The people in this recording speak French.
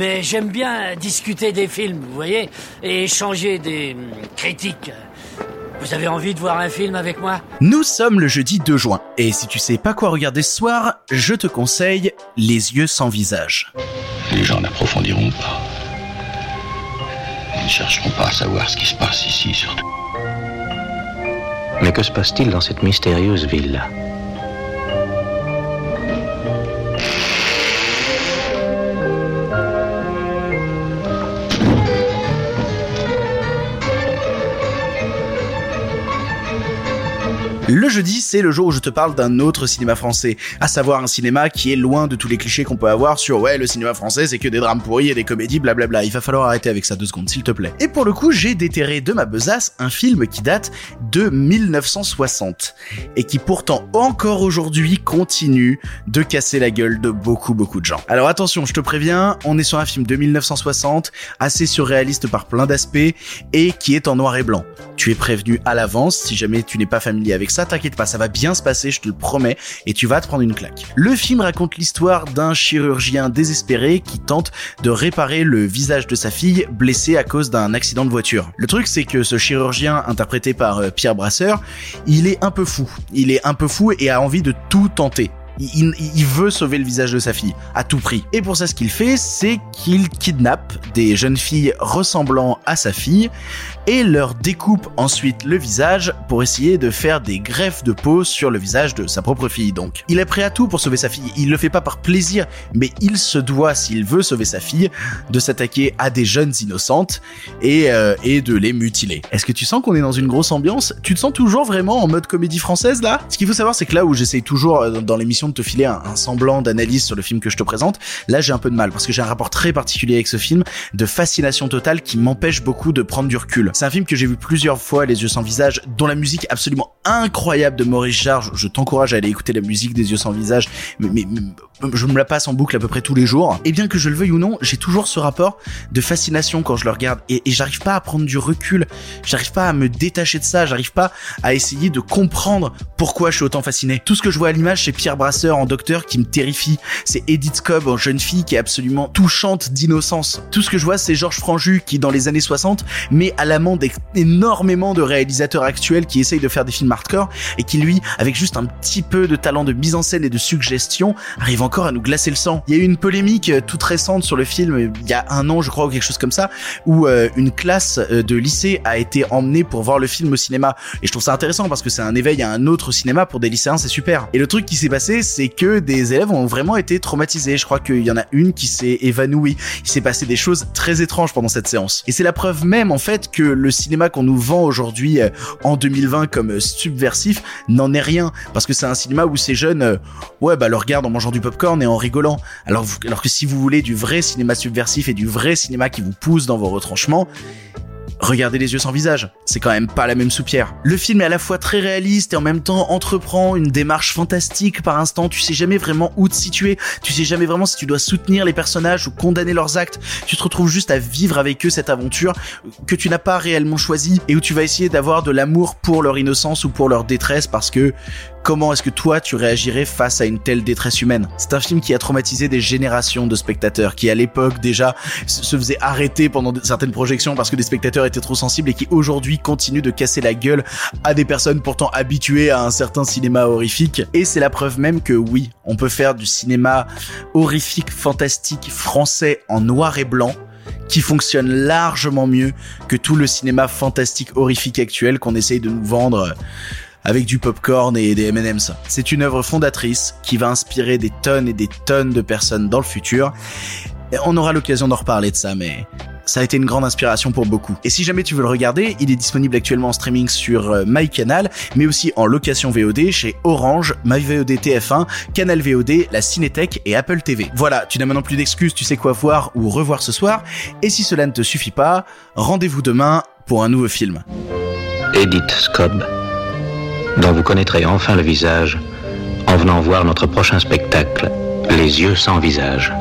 mais j'aime bien discuter des films, vous voyez, et échanger des hum, critiques. Vous avez envie de voir un film avec moi? Nous sommes le jeudi 2 juin, et si tu sais pas quoi regarder ce soir, je te conseille Les yeux sans visage. Les gens n'approfondiront pas. Ils ne chercheront pas à savoir ce qui se passe ici, surtout. Mais que se passe-t-il dans cette mystérieuse ville-là Le jeudi, c'est le jour où je te parle d'un autre cinéma français, à savoir un cinéma qui est loin de tous les clichés qu'on peut avoir sur ouais, le cinéma français c'est que des drames pourris et des comédies, blablabla. Il va falloir arrêter avec ça deux secondes, s'il te plaît. Et pour le coup, j'ai déterré de ma besace un film qui date de 1960 et qui pourtant encore aujourd'hui continue de casser la gueule de beaucoup beaucoup de gens. Alors attention, je te préviens, on est sur un film de 1960, assez surréaliste par plein d'aspects et qui est en noir et blanc. Tu es prévenu à l'avance si jamais tu n'es pas familier avec ça t'inquiète pas, ça va bien se passer, je te le promets, et tu vas te prendre une claque. Le film raconte l'histoire d'un chirurgien désespéré qui tente de réparer le visage de sa fille blessée à cause d'un accident de voiture. Le truc c'est que ce chirurgien interprété par euh, Pierre Brasseur, il est un peu fou. Il est un peu fou et a envie de tout tenter. Il, veut sauver le visage de sa fille à tout prix. Et pour ça, ce qu'il fait, c'est qu'il kidnappe des jeunes filles ressemblant à sa fille et leur découpe ensuite le visage pour essayer de faire des greffes de peau sur le visage de sa propre fille. Donc, il est prêt à tout pour sauver sa fille. Il le fait pas par plaisir, mais il se doit, s'il veut sauver sa fille, de s'attaquer à des jeunes innocentes et, euh, et de les mutiler. Est-ce que tu sens qu'on est dans une grosse ambiance? Tu te sens toujours vraiment en mode comédie française là? Ce qu'il faut savoir, c'est que là où j'essaye toujours euh, dans l'émission de te filer un, semblant d'analyse sur le film que je te présente, là j'ai un peu de mal parce que j'ai un rapport très particulier avec ce film, de fascination totale qui m'empêche beaucoup de prendre du recul. C'est un film que j'ai vu plusieurs fois, Les yeux sans visage, dont la musique absolument incroyable de Maurice Jarre. Je t'encourage à aller écouter la musique des yeux sans visage, mais, je me la passe en boucle à peu près tous les jours. Et bien que je le veuille ou non, j'ai toujours ce rapport de fascination quand je le regarde et, et j'arrive pas à prendre du recul, j'arrive pas à me détacher de ça, j'arrive pas à essayer de comprendre pourquoi je suis autant fasciné. Tout ce que je vois à l'image, c'est Pierre En docteur qui me terrifie, c'est Edith Cobb en jeune fille qui est absolument touchante d'innocence. Tout ce que je vois, c'est Georges Franju qui dans les années 60 met à l'amende énormément de réalisateurs actuels qui essayent de faire des films hardcore et qui lui, avec juste un petit peu de talent de mise en scène et de suggestion, arrive encore à nous glacer le sang. Il y a eu une polémique euh, toute récente sur le film, euh, il y a un an je crois ou quelque chose comme ça, où euh, une classe de lycée a été emmenée pour voir le film au cinéma. Et je trouve ça intéressant parce que c'est un éveil à un autre cinéma pour des lycéens, c'est super. Et le truc qui s'est passé, c'est que des élèves ont vraiment été traumatisés. Je crois qu'il y en a une qui s'est évanouie. Il s'est passé des choses très étranges pendant cette séance. Et c'est la preuve même en fait que le cinéma qu'on nous vend aujourd'hui en 2020 comme subversif n'en est rien parce que c'est un cinéma où ces jeunes ouais bah le regardent en mangeant du popcorn et en rigolant. Alors, alors que si vous voulez du vrai cinéma subversif et du vrai cinéma qui vous pousse dans vos retranchements, regardez les yeux sans visage. C'est quand même pas la même soupière. Le film est à la fois très réaliste et en même temps entreprend une démarche fantastique par instant. Tu sais jamais vraiment où te situer. Tu sais jamais vraiment si tu dois soutenir les personnages ou condamner leurs actes. Tu te retrouves juste à vivre avec eux cette aventure que tu n'as pas réellement choisie et où tu vas essayer d'avoir de l'amour pour leur innocence ou pour leur détresse parce que Comment est-ce que toi tu réagirais face à une telle détresse humaine? C'est un film qui a traumatisé des générations de spectateurs, qui à l'époque déjà se faisait arrêter pendant certaines projections parce que des spectateurs étaient trop sensibles et qui aujourd'hui continuent de casser la gueule à des personnes pourtant habituées à un certain cinéma horrifique. Et c'est la preuve même que oui, on peut faire du cinéma horrifique, fantastique, français en noir et blanc qui fonctionne largement mieux que tout le cinéma fantastique horrifique actuel qu'on essaye de nous vendre avec du popcorn et des M&M's. C'est une œuvre fondatrice qui va inspirer des tonnes et des tonnes de personnes dans le futur. Et on aura l'occasion d'en reparler de ça, mais ça a été une grande inspiration pour beaucoup. Et si jamais tu veux le regarder, il est disponible actuellement en streaming sur euh, MyCanal, mais aussi en location VOD chez Orange, MyVOD TF1, Canal VOD, la Cinétech et Apple TV. Voilà, tu n'as maintenant plus d'excuses, tu sais quoi voir ou revoir ce soir. Et si cela ne te suffit pas, rendez-vous demain pour un nouveau film. Edith Scobb dont vous connaîtrez enfin le visage en venant voir notre prochain spectacle, Les yeux sans visage.